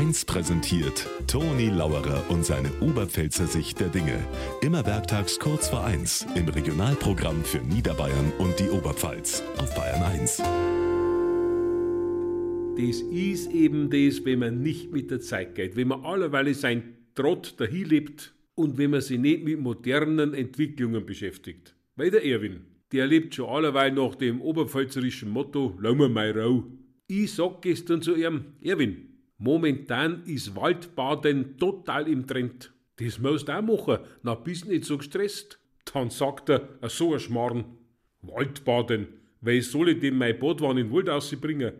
1 präsentiert Toni Lauerer und seine Oberpfälzer Sicht der Dinge. Immer werktags kurz vor 1 im Regionalprogramm für Niederbayern und die Oberpfalz auf Bayern 1. Das ist eben das, wenn man nicht mit der Zeit geht, wenn man allerweile sein Trott dahin lebt und wenn man sich nicht mit modernen Entwicklungen beschäftigt. Weil der Erwin, der lebt schon allerweil nach dem oberpfälzerischen Motto, lau mir mal rau. Ich sag gestern zu ihm, Erwin, momentan ist Waldbaden total im Trend. Das musst du auch machen, na bist nicht so gestresst. Dann sagt er, so ein Schmarrn. Waldbaden, weil soll ich denn mein Badwanne in den Wald rausbringen?